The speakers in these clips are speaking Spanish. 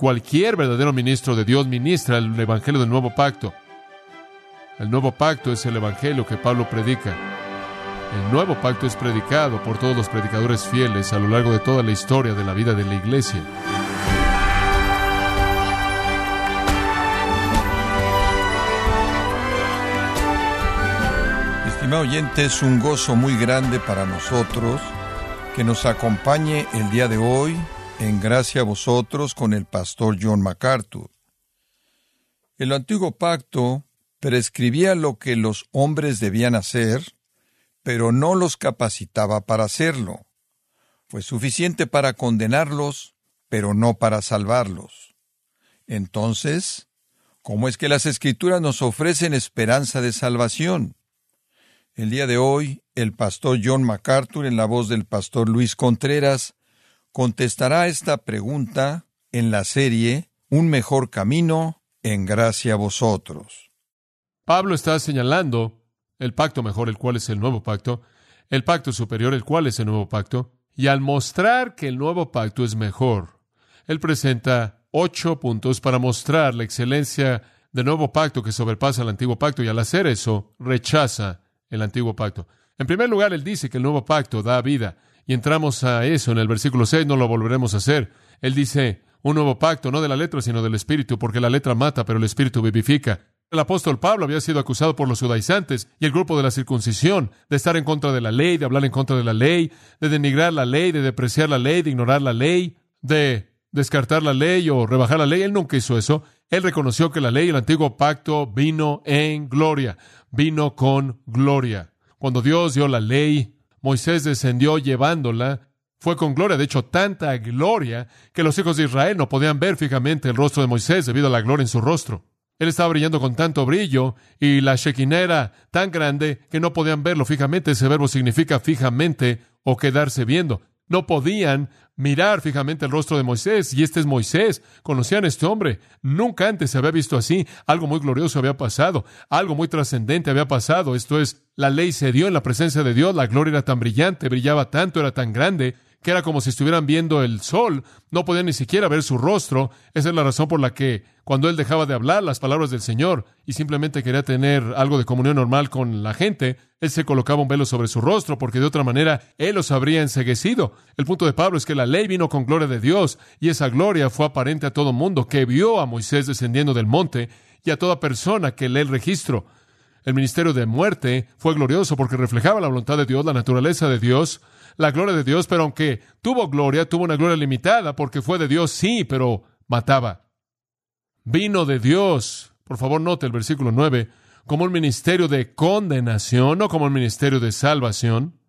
Cualquier verdadero ministro de Dios ministra el Evangelio del Nuevo Pacto. El Nuevo Pacto es el Evangelio que Pablo predica. El Nuevo Pacto es predicado por todos los predicadores fieles a lo largo de toda la historia de la vida de la Iglesia. Estimado oyente, es un gozo muy grande para nosotros que nos acompañe el día de hoy en gracia a vosotros con el pastor John MacArthur. El antiguo pacto prescribía lo que los hombres debían hacer, pero no los capacitaba para hacerlo. Fue suficiente para condenarlos, pero no para salvarlos. Entonces, ¿cómo es que las escrituras nos ofrecen esperanza de salvación? El día de hoy, el pastor John MacArthur, en la voz del pastor Luis Contreras, contestará esta pregunta en la serie Un mejor camino en gracia a vosotros. Pablo está señalando el pacto mejor, el cual es el nuevo pacto, el pacto superior, el cual es el nuevo pacto, y al mostrar que el nuevo pacto es mejor, él presenta ocho puntos para mostrar la excelencia del nuevo pacto que sobrepasa el antiguo pacto, y al hacer eso, rechaza el antiguo pacto. En primer lugar, él dice que el nuevo pacto da vida, y entramos a eso en el versículo 6, no lo volveremos a hacer. Él dice, un nuevo pacto, no de la letra, sino del espíritu, porque la letra mata, pero el espíritu vivifica. El apóstol Pablo había sido acusado por los judaizantes y el grupo de la circuncisión de estar en contra de la ley, de hablar en contra de la ley, de denigrar la ley, de depreciar la ley, de ignorar la ley, de descartar la ley o rebajar la ley. Él nunca hizo eso. Él reconoció que la ley, el antiguo pacto, vino en gloria, vino con gloria. Cuando Dios dio la ley, Moisés descendió llevándola. Fue con gloria, de hecho, tanta gloria que los hijos de Israel no podían ver fijamente el rostro de Moisés debido a la gloria en su rostro. Él estaba brillando con tanto brillo y la Shekinah era tan grande que no podían verlo fijamente. Ese verbo significa fijamente o quedarse viendo. No podían mirar fijamente el rostro de Moisés, y este es Moisés. Conocían a este hombre. Nunca antes se había visto así. Algo muy glorioso había pasado, algo muy trascendente había pasado. Esto es, la ley se dio en la presencia de Dios, la gloria era tan brillante, brillaba tanto, era tan grande, que era como si estuvieran viendo el sol, no podían ni siquiera ver su rostro. Esa es la razón por la que cuando él dejaba de hablar las palabras del Señor y simplemente quería tener algo de comunión normal con la gente, él se colocaba un velo sobre su rostro porque de otra manera él los habría enseguecido. El punto de Pablo es que la ley vino con gloria de Dios y esa gloria fue aparente a todo mundo que vio a Moisés descendiendo del monte y a toda persona que lee el registro. El ministerio de muerte fue glorioso porque reflejaba la voluntad de Dios, la naturaleza de Dios, la gloria de Dios, pero aunque tuvo gloria, tuvo una gloria limitada porque fue de Dios, sí, pero mataba. Vino de Dios, por favor note el versículo 9, como un ministerio de condenación, no como un ministerio de salvación.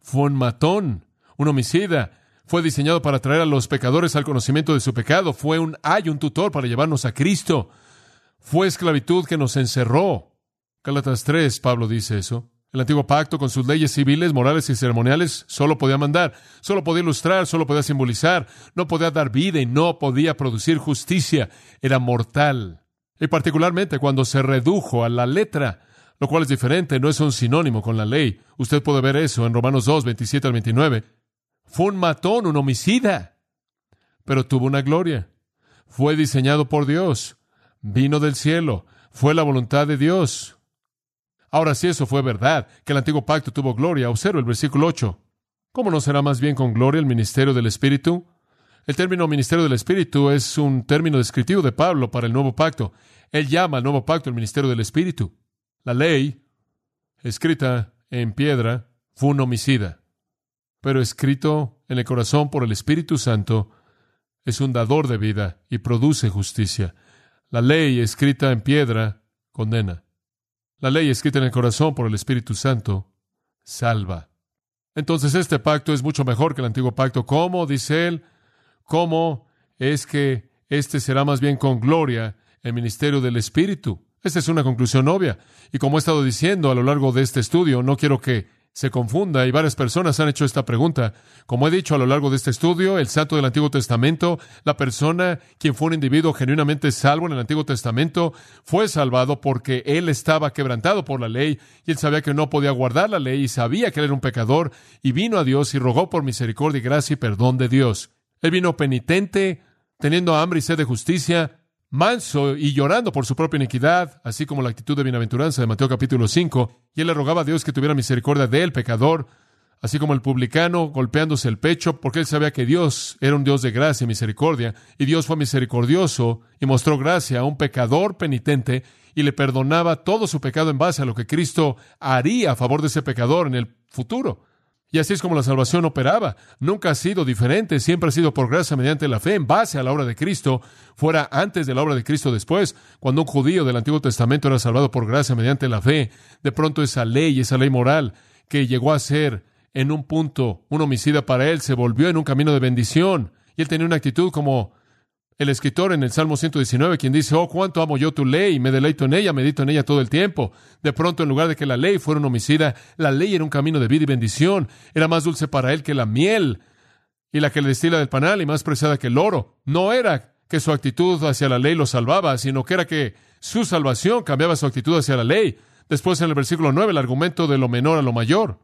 Fue un matón, un homicida. Fue diseñado para traer a los pecadores al conocimiento de su pecado. Fue un ay, un tutor para llevarnos a Cristo. Fue esclavitud que nos encerró. Gálatas 3, Pablo dice eso. El antiguo pacto, con sus leyes civiles, morales y ceremoniales, solo podía mandar, solo podía ilustrar, solo podía simbolizar, no podía dar vida y no podía producir justicia. Era mortal. Y particularmente cuando se redujo a la letra, lo cual es diferente, no es un sinónimo con la ley. Usted puede ver eso en Romanos 2, 27 al 29. Fue un matón, un homicida, pero tuvo una gloria. Fue diseñado por Dios, vino del cielo, fue la voluntad de Dios, Ahora, si eso fue verdad, que el antiguo pacto tuvo gloria, observa el versículo 8. ¿Cómo no será más bien con gloria el ministerio del Espíritu? El término ministerio del Espíritu es un término descriptivo de Pablo para el nuevo pacto. Él llama al nuevo pacto el ministerio del Espíritu. La ley, escrita en piedra, fue un homicida, pero escrito en el corazón por el Espíritu Santo, es un dador de vida y produce justicia. La ley, escrita en piedra, condena. La ley escrita en el corazón por el Espíritu Santo salva. Entonces este pacto es mucho mejor que el antiguo pacto. ¿Cómo? Dice él. ¿Cómo es que este será más bien con gloria el ministerio del Espíritu? Esta es una conclusión obvia. Y como he estado diciendo a lo largo de este estudio, no quiero que se confunda y varias personas han hecho esta pregunta. Como he dicho a lo largo de este estudio, el santo del Antiguo Testamento, la persona quien fue un individuo genuinamente salvo en el Antiguo Testamento, fue salvado porque él estaba quebrantado por la ley y él sabía que no podía guardar la ley y sabía que él era un pecador y vino a Dios y rogó por misericordia y gracia y perdón de Dios. Él vino penitente, teniendo hambre y sed de justicia, manso y llorando por su propia iniquidad, así como la actitud de bienaventuranza de Mateo capítulo 5, y él le rogaba a Dios que tuviera misericordia de él, pecador, así como el publicano golpeándose el pecho, porque él sabía que Dios era un Dios de gracia y misericordia, y Dios fue misericordioso y mostró gracia a un pecador penitente y le perdonaba todo su pecado en base a lo que Cristo haría a favor de ese pecador en el futuro. Y así es como la salvación operaba. Nunca ha sido diferente, siempre ha sido por gracia mediante la fe, en base a la obra de Cristo, fuera antes de la obra de Cristo después. Cuando un judío del Antiguo Testamento era salvado por gracia mediante la fe, de pronto esa ley, esa ley moral, que llegó a ser en un punto un homicida para él, se volvió en un camino de bendición. Y él tenía una actitud como el escritor en el Salmo 119, quien dice, oh, cuánto amo yo tu ley, me deleito en ella, medito en ella todo el tiempo. De pronto, en lugar de que la ley fuera un homicida, la ley era un camino de vida y bendición. Era más dulce para él que la miel y la que le destila del panal y más preciada que el oro. No era que su actitud hacia la ley lo salvaba, sino que era que su salvación cambiaba su actitud hacia la ley. Después, en el versículo 9, el argumento de lo menor a lo mayor.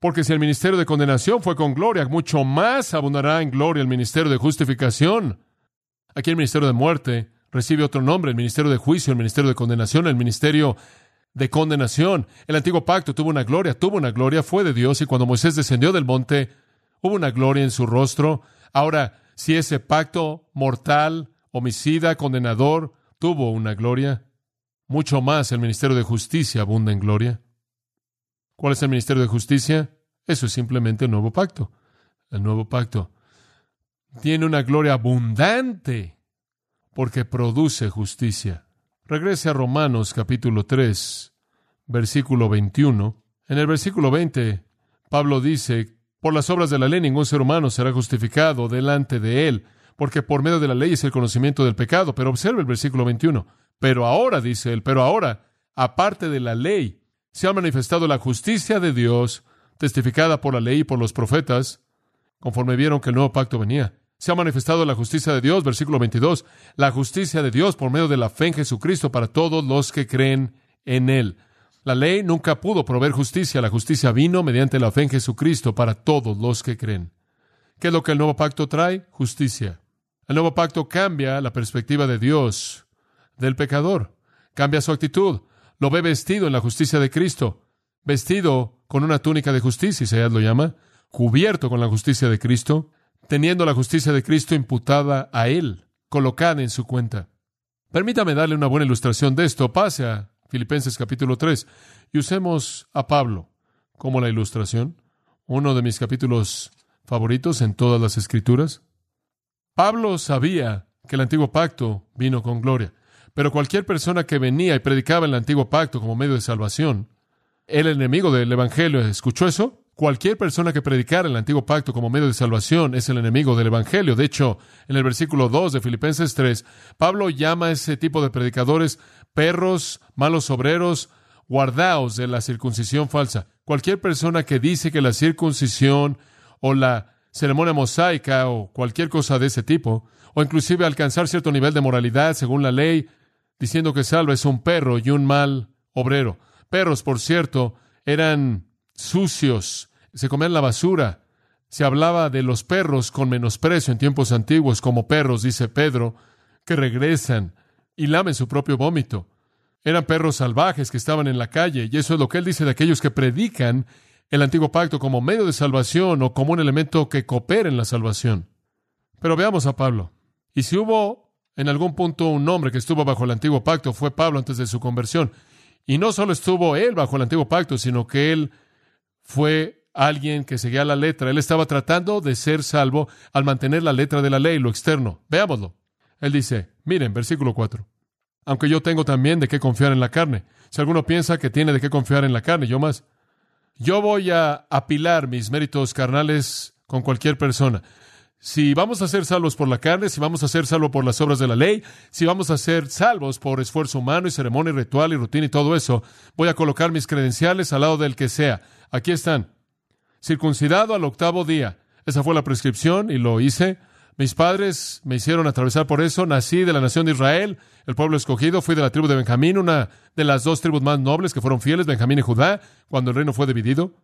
Porque si el ministerio de condenación fue con gloria, mucho más abundará en gloria el ministerio de justificación. Aquí el ministerio de muerte recibe otro nombre, el ministerio de juicio, el ministerio de condenación, el ministerio de condenación. El antiguo pacto tuvo una gloria, tuvo una gloria, fue de Dios y cuando Moisés descendió del monte, hubo una gloria en su rostro. Ahora, si ese pacto mortal, homicida, condenador, tuvo una gloria, mucho más el ministerio de justicia abunda en gloria. ¿Cuál es el ministerio de justicia? Eso es simplemente el nuevo pacto. El nuevo pacto tiene una gloria abundante porque produce justicia. Regrese a Romanos capítulo 3, versículo 21. En el versículo 20, Pablo dice, por las obras de la ley ningún ser humano será justificado delante de él, porque por medio de la ley es el conocimiento del pecado. Pero observe el versículo 21. Pero ahora, dice él, pero ahora, aparte de la ley, se ha manifestado la justicia de Dios, testificada por la ley y por los profetas, conforme vieron que el nuevo pacto venía se ha manifestado la justicia de Dios, versículo 22, la justicia de Dios por medio de la fe en Jesucristo para todos los que creen en Él. La ley nunca pudo proveer justicia, la justicia vino mediante la fe en Jesucristo para todos los que creen. ¿Qué es lo que el nuevo pacto trae? Justicia. El nuevo pacto cambia la perspectiva de Dios del pecador, cambia su actitud, lo ve vestido en la justicia de Cristo, vestido con una túnica de justicia, Isaías lo llama, cubierto con la justicia de Cristo, teniendo la justicia de Cristo imputada a él, colocada en su cuenta. Permítame darle una buena ilustración de esto. Pase a Filipenses capítulo 3 y usemos a Pablo como la ilustración, uno de mis capítulos favoritos en todas las escrituras. Pablo sabía que el antiguo pacto vino con gloria, pero cualquier persona que venía y predicaba el antiguo pacto como medio de salvación, el enemigo del Evangelio, ¿escuchó eso? Cualquier persona que predicara el antiguo pacto como medio de salvación es el enemigo del Evangelio. De hecho, en el versículo 2 de Filipenses 3, Pablo llama a ese tipo de predicadores perros, malos obreros, guardaos de la circuncisión falsa. Cualquier persona que dice que la circuncisión o la ceremonia mosaica o cualquier cosa de ese tipo, o inclusive alcanzar cierto nivel de moralidad según la ley, diciendo que salva es un perro y un mal obrero. Perros, por cierto, eran sucios, se comían la basura. Se hablaba de los perros con menosprecio en tiempos antiguos como perros, dice Pedro, que regresan y lamen su propio vómito. Eran perros salvajes que estaban en la calle, y eso es lo que él dice de aquellos que predican el antiguo pacto como medio de salvación o como un elemento que coopera en la salvación. Pero veamos a Pablo. Y si hubo en algún punto un hombre que estuvo bajo el antiguo pacto, fue Pablo antes de su conversión. Y no solo estuvo él bajo el antiguo pacto, sino que él fue alguien que seguía la letra. Él estaba tratando de ser salvo al mantener la letra de la ley, lo externo. Veámoslo. Él dice, miren, versículo 4. Aunque yo tengo también de qué confiar en la carne. Si alguno piensa que tiene de qué confiar en la carne, yo más. Yo voy a apilar mis méritos carnales con cualquier persona. Si vamos a ser salvos por la carne, si vamos a ser salvos por las obras de la ley, si vamos a ser salvos por esfuerzo humano y ceremonia y ritual y rutina y todo eso, voy a colocar mis credenciales al lado del que sea. Aquí están. Circuncidado al octavo día. Esa fue la prescripción y lo hice. Mis padres me hicieron atravesar por eso. Nací de la nación de Israel, el pueblo escogido. Fui de la tribu de Benjamín, una de las dos tribus más nobles que fueron fieles, Benjamín y Judá, cuando el reino fue dividido.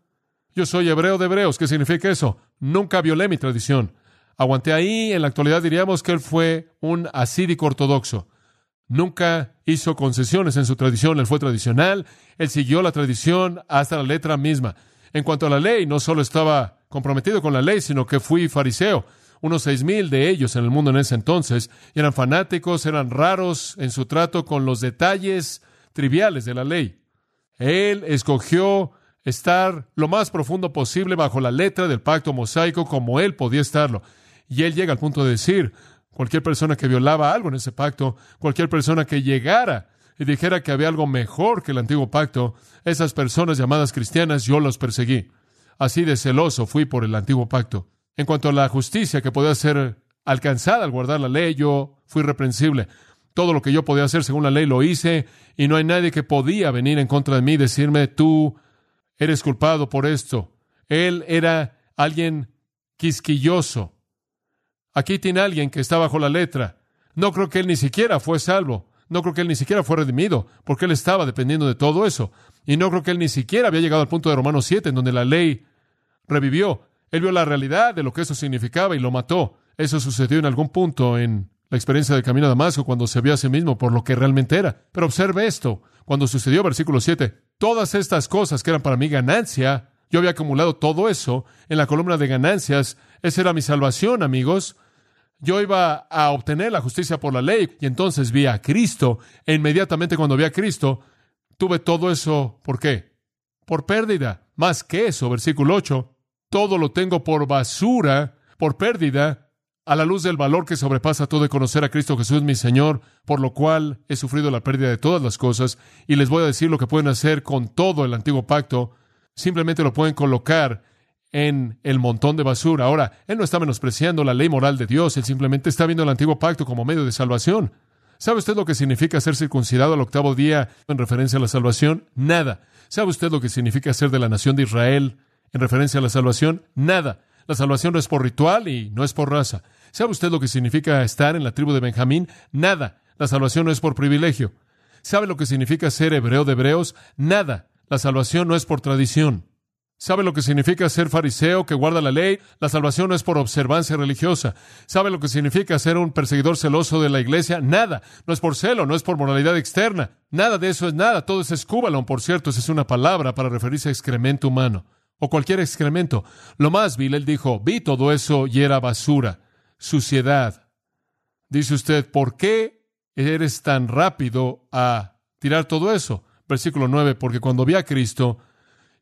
Yo soy hebreo de hebreos. ¿Qué significa eso? Nunca violé mi tradición. Aguanté ahí, en la actualidad diríamos que él fue un asídico ortodoxo. Nunca hizo concesiones en su tradición, él fue tradicional, él siguió la tradición hasta la letra misma. En cuanto a la ley, no solo estaba comprometido con la ley, sino que fui fariseo. Unos seis mil de ellos en el mundo en ese entonces eran fanáticos, eran raros en su trato con los detalles triviales de la ley. Él escogió estar lo más profundo posible bajo la letra del pacto mosaico como él podía estarlo. Y él llega al punto de decir, cualquier persona que violaba algo en ese pacto, cualquier persona que llegara y dijera que había algo mejor que el antiguo pacto, esas personas llamadas cristianas yo los perseguí. Así de celoso fui por el antiguo pacto. En cuanto a la justicia que podía ser alcanzada al guardar la ley, yo fui reprensible. Todo lo que yo podía hacer según la ley lo hice y no hay nadie que podía venir en contra de mí y decirme, tú eres culpado por esto. Él era alguien quisquilloso. Aquí tiene alguien que está bajo la letra. No creo que él ni siquiera fue salvo. No creo que él ni siquiera fue redimido, porque él estaba dependiendo de todo eso. Y no creo que él ni siquiera había llegado al punto de Romanos 7, en donde la ley revivió. Él vio la realidad de lo que eso significaba y lo mató. Eso sucedió en algún punto en la experiencia del camino a Damasco, cuando se vio a sí mismo por lo que realmente era. Pero observe esto, cuando sucedió, versículo 7, todas estas cosas que eran para mí ganancia, yo había acumulado todo eso en la columna de ganancias, esa era mi salvación, amigos. Yo iba a obtener la justicia por la ley y entonces vi a Cristo. E inmediatamente cuando vi a Cristo, tuve todo eso. ¿Por qué? Por pérdida. Más que eso, versículo 8. Todo lo tengo por basura, por pérdida, a la luz del valor que sobrepasa todo de conocer a Cristo Jesús mi Señor, por lo cual he sufrido la pérdida de todas las cosas, y les voy a decir lo que pueden hacer con todo el antiguo pacto. Simplemente lo pueden colocar en el montón de basura. Ahora, Él no está menospreciando la ley moral de Dios, Él simplemente está viendo el antiguo pacto como medio de salvación. ¿Sabe usted lo que significa ser circuncidado al octavo día en referencia a la salvación? Nada. ¿Sabe usted lo que significa ser de la nación de Israel en referencia a la salvación? Nada. La salvación no es por ritual y no es por raza. ¿Sabe usted lo que significa estar en la tribu de Benjamín? Nada. La salvación no es por privilegio. ¿Sabe lo que significa ser hebreo de hebreos? Nada. La salvación no es por tradición. ¿Sabe lo que significa ser fariseo que guarda la ley? La salvación no es por observancia religiosa. ¿Sabe lo que significa ser un perseguidor celoso de la iglesia? Nada. No es por celo, no es por moralidad externa. Nada de eso es nada. Todo es escúbalon, por cierto, esa es una palabra para referirse a excremento humano. O cualquier excremento. Lo más vil, él dijo, vi todo eso y era basura, suciedad. Dice usted, ¿por qué eres tan rápido a tirar todo eso? Versículo 9, porque cuando vi a Cristo,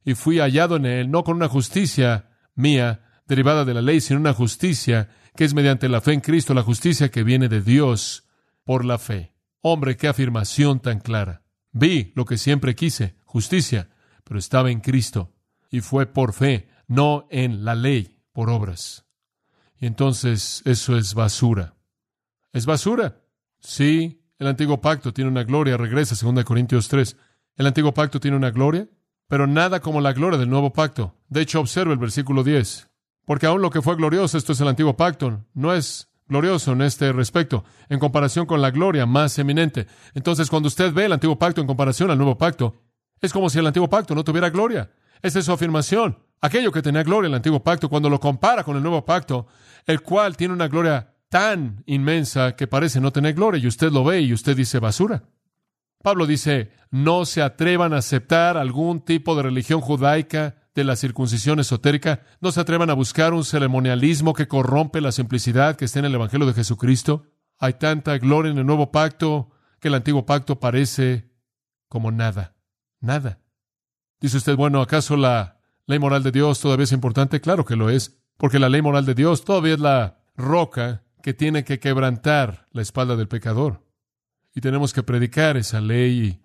y fui hallado en él, no con una justicia mía derivada de la ley, sino una justicia que es mediante la fe en Cristo, la justicia que viene de Dios por la fe. Hombre, qué afirmación tan clara. Vi lo que siempre quise, justicia, pero estaba en Cristo, y fue por fe, no en la ley, por obras. Y entonces eso es basura. ¿Es basura? Sí, el antiguo pacto tiene una gloria, regresa 2 Corintios 3. El antiguo pacto tiene una gloria, pero nada como la gloria del nuevo pacto. De hecho, observe el versículo 10. Porque aún lo que fue glorioso, esto es el antiguo pacto, no es glorioso en este respecto, en comparación con la gloria más eminente. Entonces, cuando usted ve el antiguo pacto en comparación al nuevo pacto, es como si el antiguo pacto no tuviera gloria. Esa es su afirmación. Aquello que tenía gloria el antiguo pacto, cuando lo compara con el nuevo pacto, el cual tiene una gloria tan inmensa que parece no tener gloria, y usted lo ve y usted dice basura. Pablo dice, no se atrevan a aceptar algún tipo de religión judaica de la circuncisión esotérica, no se atrevan a buscar un ceremonialismo que corrompe la simplicidad que está en el Evangelio de Jesucristo. Hay tanta gloria en el nuevo pacto que el antiguo pacto parece como nada, nada. Dice usted, bueno, ¿acaso la ley moral de Dios todavía es importante? Claro que lo es, porque la ley moral de Dios todavía es la roca que tiene que quebrantar la espalda del pecador y tenemos que predicar esa ley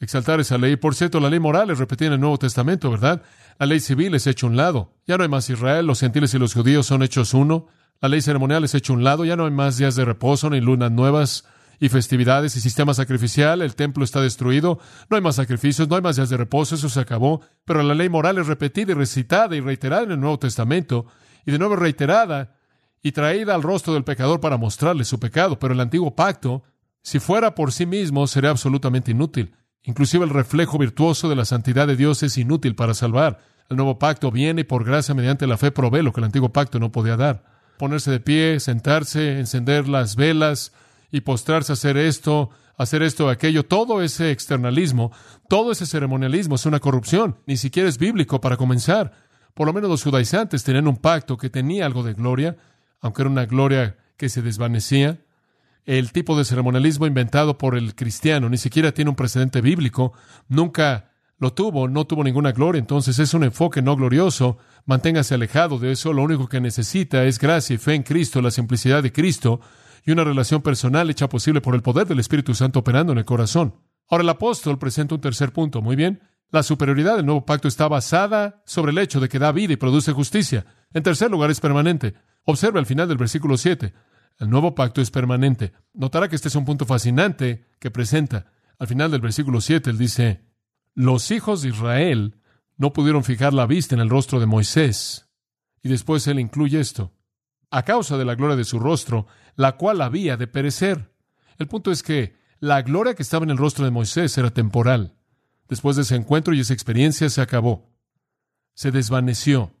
y exaltar esa ley. Por cierto, la ley moral es repetida en el Nuevo Testamento, ¿verdad? La ley civil es hecha un lado. Ya no hay más Israel, los gentiles y los judíos son hechos uno. La ley ceremonial es hecha un lado. Ya no hay más días de reposo, ni lunas nuevas y festividades y sistema sacrificial. El templo está destruido. No hay más sacrificios, no hay más días de reposo. Eso se acabó. Pero la ley moral es repetida y recitada y reiterada en el Nuevo Testamento. Y de nuevo reiterada y traída al rostro del pecador para mostrarle su pecado. Pero el antiguo pacto si fuera por sí mismo, sería absolutamente inútil. Inclusive el reflejo virtuoso de la santidad de Dios es inútil para salvar. El nuevo pacto viene y por gracia mediante la fe provee lo que el antiguo pacto no podía dar. ponerse de pie, sentarse, encender las velas y postrarse a hacer esto, hacer esto, aquello, todo ese externalismo, todo ese ceremonialismo es una corrupción, ni siquiera es bíblico para comenzar. Por lo menos los judaizantes tenían un pacto que tenía algo de gloria, aunque era una gloria que se desvanecía. El tipo de ceremonialismo inventado por el cristiano ni siquiera tiene un precedente bíblico, nunca lo tuvo, no tuvo ninguna gloria, entonces es un enfoque no glorioso. Manténgase alejado de eso, lo único que necesita es gracia y fe en Cristo, la simplicidad de Cristo y una relación personal hecha posible por el poder del Espíritu Santo operando en el corazón. Ahora el apóstol presenta un tercer punto, muy bien. La superioridad del nuevo pacto está basada sobre el hecho de que da vida y produce justicia. En tercer lugar, es permanente. Observa al final del versículo 7. El nuevo pacto es permanente. Notará que este es un punto fascinante que presenta. Al final del versículo 7, él dice, los hijos de Israel no pudieron fijar la vista en el rostro de Moisés. Y después él incluye esto. A causa de la gloria de su rostro, la cual había de perecer. El punto es que la gloria que estaba en el rostro de Moisés era temporal. Después de ese encuentro y esa experiencia se acabó. Se desvaneció.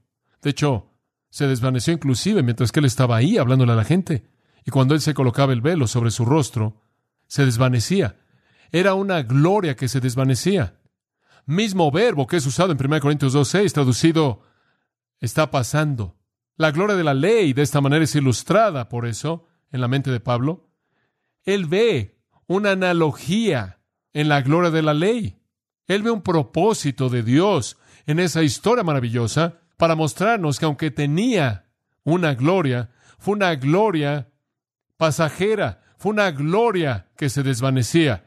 De hecho, se desvaneció inclusive mientras que él estaba ahí hablándole a la gente. Y cuando él se colocaba el velo sobre su rostro, se desvanecía. Era una gloria que se desvanecía mismo verbo que es usado en 1 Corintios 2.6, traducido está pasando. La gloria de la ley de esta manera es ilustrada por eso en la mente de Pablo. Él ve una analogía en la gloria de la ley. Él ve un propósito de Dios en esa historia maravillosa para mostrarnos que aunque tenía una gloria, fue una gloria pasajera, fue una gloria que se desvanecía.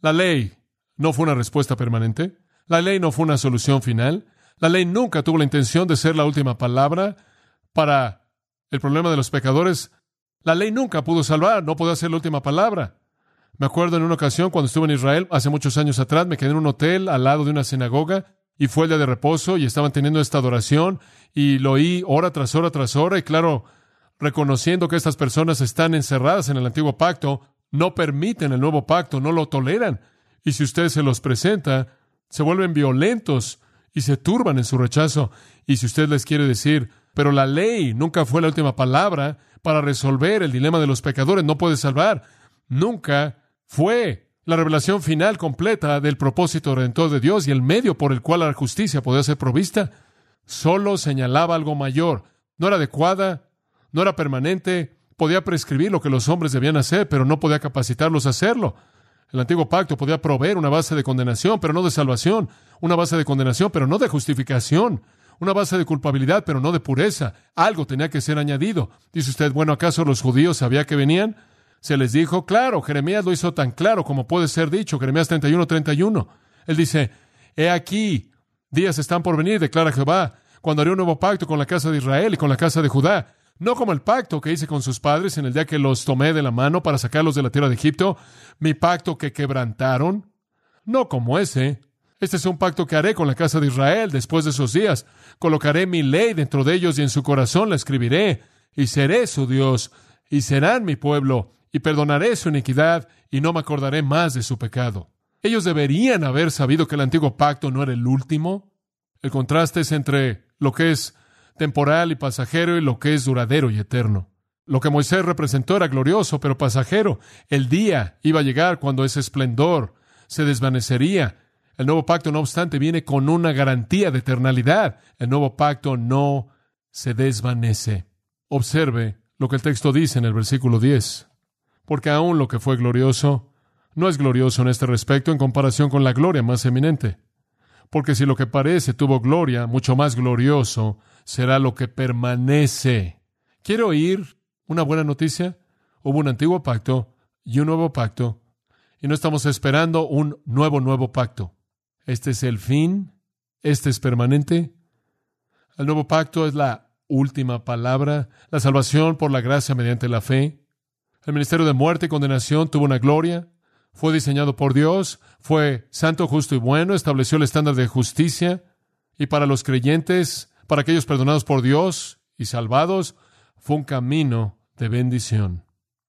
La ley no fue una respuesta permanente. La ley no fue una solución final. La ley nunca tuvo la intención de ser la última palabra para el problema de los pecadores. La ley nunca pudo salvar, no pudo ser la última palabra. Me acuerdo en una ocasión cuando estuve en Israel, hace muchos años atrás, me quedé en un hotel al lado de una sinagoga y fue el día de reposo y estaban teniendo esta adoración y lo oí hora tras hora tras hora y claro, reconociendo que estas personas están encerradas en el antiguo pacto, no permiten el nuevo pacto, no lo toleran. Y si usted se los presenta, se vuelven violentos y se turban en su rechazo. Y si usted les quiere decir, pero la ley nunca fue la última palabra para resolver el dilema de los pecadores, no puede salvar, nunca fue la revelación final completa del propósito redentor de Dios y el medio por el cual la justicia podía ser provista, solo señalaba algo mayor, no era adecuada, no era permanente, podía prescribir lo que los hombres debían hacer, pero no podía capacitarlos a hacerlo. El antiguo pacto podía proveer una base de condenación, pero no de salvación, una base de condenación, pero no de justificación, una base de culpabilidad, pero no de pureza. Algo tenía que ser añadido. Dice usted, bueno, ¿acaso los judíos sabía que venían? Se les dijo, claro, Jeremías lo hizo tan claro como puede ser dicho, Jeremías 31, 31. Él dice, he aquí, días están por venir, declara Jehová, cuando haré un nuevo pacto con la casa de Israel y con la casa de Judá, no como el pacto que hice con sus padres en el día que los tomé de la mano para sacarlos de la tierra de Egipto, mi pacto que quebrantaron. No como ese. Este es un pacto que haré con la casa de Israel después de esos días. Colocaré mi ley dentro de ellos y en su corazón la escribiré, y seré su Dios, y serán mi pueblo, y perdonaré su iniquidad, y no me acordaré más de su pecado. Ellos deberían haber sabido que el antiguo pacto no era el último. El contraste es entre lo que es temporal y pasajero y lo que es duradero y eterno. Lo que Moisés representó era glorioso, pero pasajero. El día iba a llegar cuando ese esplendor se desvanecería. El nuevo pacto, no obstante, viene con una garantía de eternalidad. El nuevo pacto no se desvanece. Observe lo que el texto dice en el versículo 10. Porque aún lo que fue glorioso no es glorioso en este respecto en comparación con la gloria más eminente. Porque si lo que parece tuvo gloria, mucho más glorioso será lo que permanece. ¿Quiere oír una buena noticia? Hubo un antiguo pacto y un nuevo pacto, y no estamos esperando un nuevo, nuevo pacto. Este es el fin, este es permanente. El nuevo pacto es la última palabra, la salvación por la gracia mediante la fe. El ministerio de muerte y condenación tuvo una gloria, fue diseñado por Dios, fue santo, justo y bueno, estableció el estándar de justicia, y para los creyentes para aquellos perdonados por Dios y salvados, fue un camino de bendición.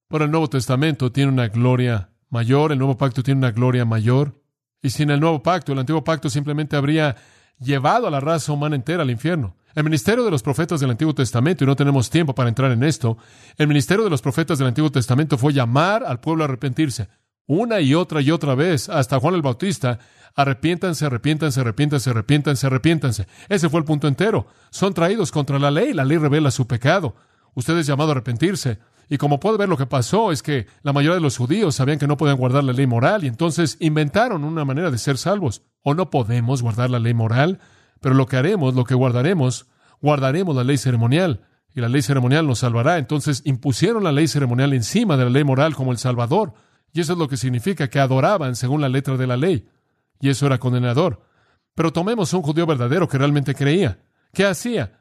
Pero el Nuevo Testamento tiene una gloria mayor, el Nuevo Pacto tiene una gloria mayor, y sin el Nuevo Pacto, el Antiguo Pacto simplemente habría llevado a la raza humana entera al infierno. El ministerio de los profetas del Antiguo Testamento, y no tenemos tiempo para entrar en esto, el ministerio de los profetas del Antiguo Testamento fue llamar al pueblo a arrepentirse. Una y otra y otra vez, hasta Juan el Bautista, arrepiéntanse, arrepiéntanse, arrepiéntanse, arrepiéntanse, arrepiéntanse. Ese fue el punto entero. Son traídos contra la ley, la ley revela su pecado. Usted es llamado a arrepentirse. Y como puede ver, lo que pasó es que la mayoría de los judíos sabían que no podían guardar la ley moral y entonces inventaron una manera de ser salvos. O no podemos guardar la ley moral, pero lo que haremos, lo que guardaremos, guardaremos la ley ceremonial y la ley ceremonial nos salvará. Entonces impusieron la ley ceremonial encima de la ley moral como el Salvador. Y eso es lo que significa que adoraban según la letra de la ley. Y eso era condenador. Pero tomemos un judío verdadero que realmente creía. ¿Qué hacía?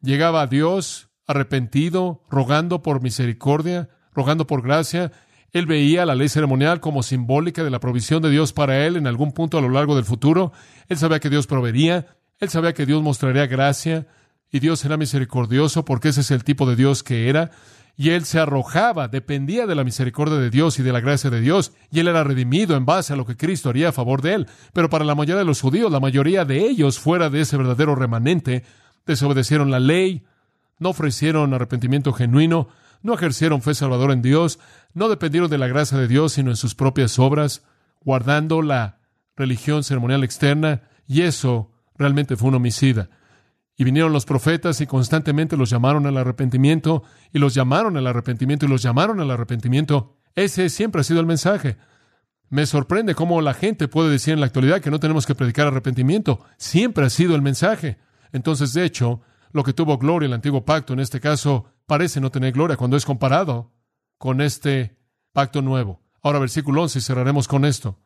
Llegaba a Dios arrepentido, rogando por misericordia, rogando por gracia. Él veía la ley ceremonial como simbólica de la provisión de Dios para él en algún punto a lo largo del futuro. Él sabía que Dios proveería, él sabía que Dios mostraría gracia y Dios era misericordioso porque ese es el tipo de Dios que era. Y él se arrojaba, dependía de la misericordia de Dios y de la gracia de Dios, y él era redimido en base a lo que Cristo haría a favor de él. Pero para la mayoría de los judíos, la mayoría de ellos, fuera de ese verdadero remanente, desobedecieron la ley, no ofrecieron arrepentimiento genuino, no ejercieron fe salvadora en Dios, no dependieron de la gracia de Dios, sino en sus propias obras, guardando la religión ceremonial externa, y eso realmente fue un homicida. Y vinieron los profetas y constantemente los llamaron al arrepentimiento, y los llamaron al arrepentimiento, y los llamaron al arrepentimiento. Ese siempre ha sido el mensaje. Me sorprende cómo la gente puede decir en la actualidad que no tenemos que predicar arrepentimiento. Siempre ha sido el mensaje. Entonces, de hecho, lo que tuvo gloria el antiguo pacto, en este caso, parece no tener gloria cuando es comparado con este pacto nuevo. Ahora, versículo 11, cerraremos con esto.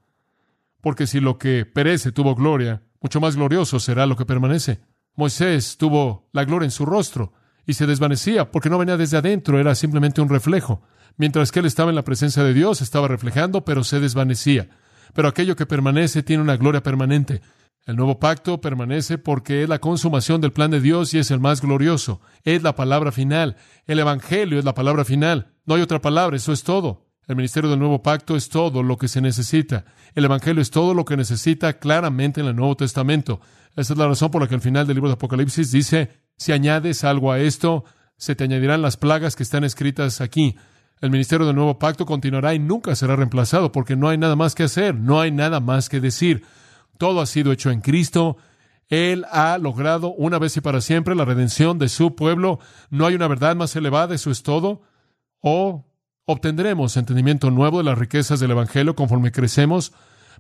Porque si lo que perece tuvo gloria, mucho más glorioso será lo que permanece. Moisés tuvo la gloria en su rostro y se desvanecía porque no venía desde adentro, era simplemente un reflejo. Mientras que él estaba en la presencia de Dios, estaba reflejando, pero se desvanecía. Pero aquello que permanece tiene una gloria permanente. El nuevo pacto permanece porque es la consumación del plan de Dios y es el más glorioso. Es la palabra final. El Evangelio es la palabra final. No hay otra palabra, eso es todo. El ministerio del nuevo pacto es todo lo que se necesita. El Evangelio es todo lo que necesita claramente en el Nuevo Testamento. Esa es la razón por la que al final del libro de Apocalipsis dice, si añades algo a esto, se te añadirán las plagas que están escritas aquí. El ministerio del nuevo pacto continuará y nunca será reemplazado porque no hay nada más que hacer, no hay nada más que decir. Todo ha sido hecho en Cristo. Él ha logrado una vez y para siempre la redención de su pueblo. No hay una verdad más elevada, eso es todo. O obtendremos entendimiento nuevo de las riquezas del Evangelio conforme crecemos,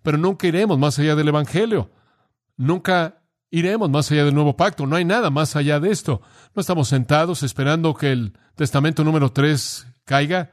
pero nunca iremos más allá del Evangelio. Nunca iremos más allá del nuevo pacto. No hay nada más allá de esto. No estamos sentados esperando que el testamento número tres caiga.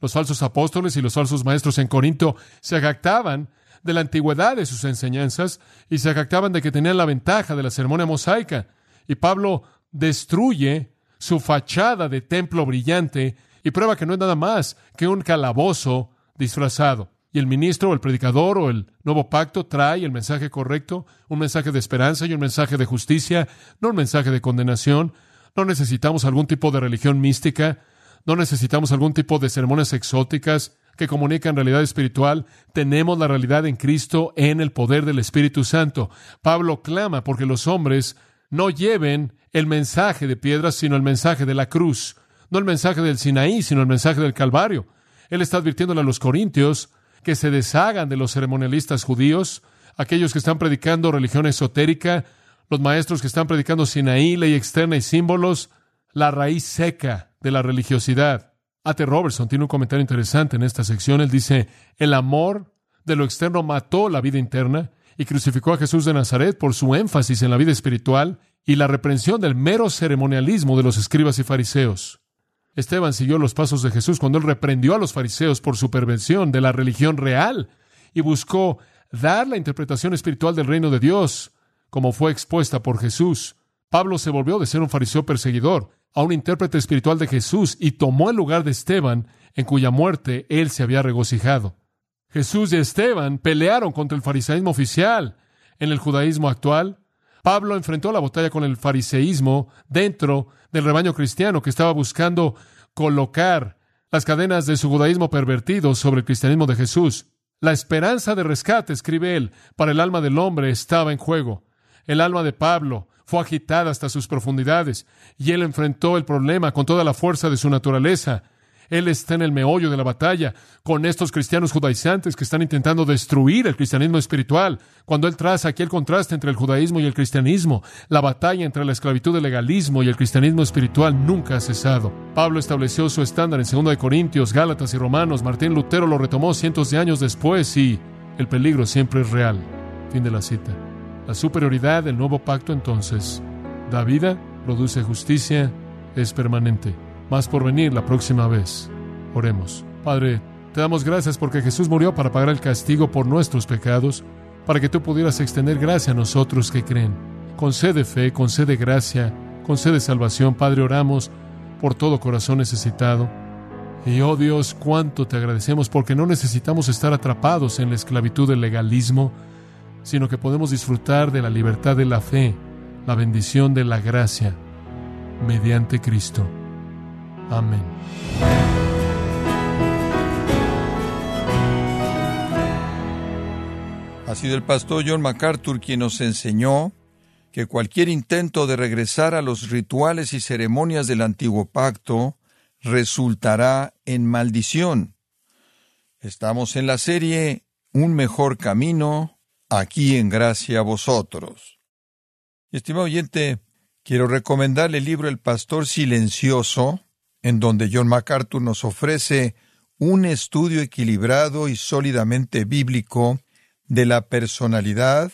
Los falsos apóstoles y los falsos maestros en Corinto se jactaban de la antigüedad de sus enseñanzas y se jactaban de que tenían la ventaja de la ceremonia mosaica. Y Pablo destruye su fachada de templo brillante y prueba que no es nada más que un calabozo disfrazado. Y el ministro o el predicador o el nuevo pacto trae el mensaje correcto, un mensaje de esperanza y un mensaje de justicia, no un mensaje de condenación. No necesitamos algún tipo de religión mística, no necesitamos algún tipo de ceremonias exóticas, que comunican realidad espiritual, tenemos la realidad en Cristo en el poder del Espíritu Santo. Pablo clama porque los hombres no lleven el mensaje de piedras, sino el mensaje de la cruz, no el mensaje del Sinaí, sino el mensaje del Calvario. Él está advirtiéndole a los corintios que se deshagan de los ceremonialistas judíos, aquellos que están predicando religión esotérica, los maestros que están predicando Sinaí, ley externa y símbolos, la raíz seca de la religiosidad. A.T. Robertson tiene un comentario interesante en esta sección. Él dice, el amor de lo externo mató la vida interna y crucificó a Jesús de Nazaret por su énfasis en la vida espiritual y la reprensión del mero ceremonialismo de los escribas y fariseos. Esteban siguió los pasos de Jesús cuando él reprendió a los fariseos por su pervención de la religión real y buscó dar la interpretación espiritual del reino de Dios como fue expuesta por Jesús. Pablo se volvió de ser un fariseo perseguidor a un intérprete espiritual de Jesús y tomó el lugar de Esteban, en cuya muerte él se había regocijado. Jesús y Esteban pelearon contra el fariseísmo oficial en el judaísmo actual. Pablo enfrentó la batalla con el fariseísmo dentro del rebaño cristiano que estaba buscando colocar las cadenas de su judaísmo pervertido sobre el cristianismo de Jesús. La esperanza de rescate, escribe él, para el alma del hombre estaba en juego. El alma de Pablo fue agitada hasta sus profundidades, y él enfrentó el problema con toda la fuerza de su naturaleza. Él está en el meollo de la batalla con estos cristianos judaizantes que están intentando destruir el cristianismo espiritual. Cuando él traza aquí el contraste entre el judaísmo y el cristianismo, la batalla entre la esclavitud del legalismo y el cristianismo espiritual nunca ha cesado. Pablo estableció su estándar en 2 de Corintios, Gálatas y Romanos. Martín Lutero lo retomó cientos de años después y el peligro siempre es real. Fin de la cita. La superioridad del nuevo pacto entonces da vida, produce justicia, es permanente. Más por venir la próxima vez. Oremos. Padre, te damos gracias porque Jesús murió para pagar el castigo por nuestros pecados, para que tú pudieras extender gracia a nosotros que creen. Concede fe, concede gracia, concede salvación. Padre, oramos por todo corazón necesitado. Y oh Dios, cuánto te agradecemos porque no necesitamos estar atrapados en la esclavitud del legalismo, sino que podemos disfrutar de la libertad de la fe, la bendición de la gracia, mediante Cristo. Amén. Ha sido el pastor John MacArthur quien nos enseñó que cualquier intento de regresar a los rituales y ceremonias del antiguo pacto resultará en maldición. Estamos en la serie Un mejor camino aquí en gracia a vosotros. Estimado oyente, quiero recomendarle el libro El Pastor Silencioso, en donde John MacArthur nos ofrece un estudio equilibrado y sólidamente bíblico de la personalidad,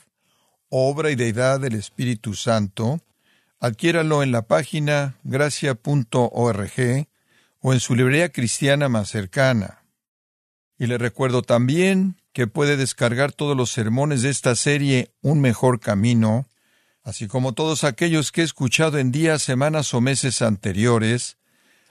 obra y deidad del Espíritu Santo. Adquiéralo en la página gracia.org o en su librería cristiana más cercana. Y le recuerdo también que puede descargar todos los sermones de esta serie Un mejor camino, así como todos aquellos que he escuchado en días, semanas o meses anteriores,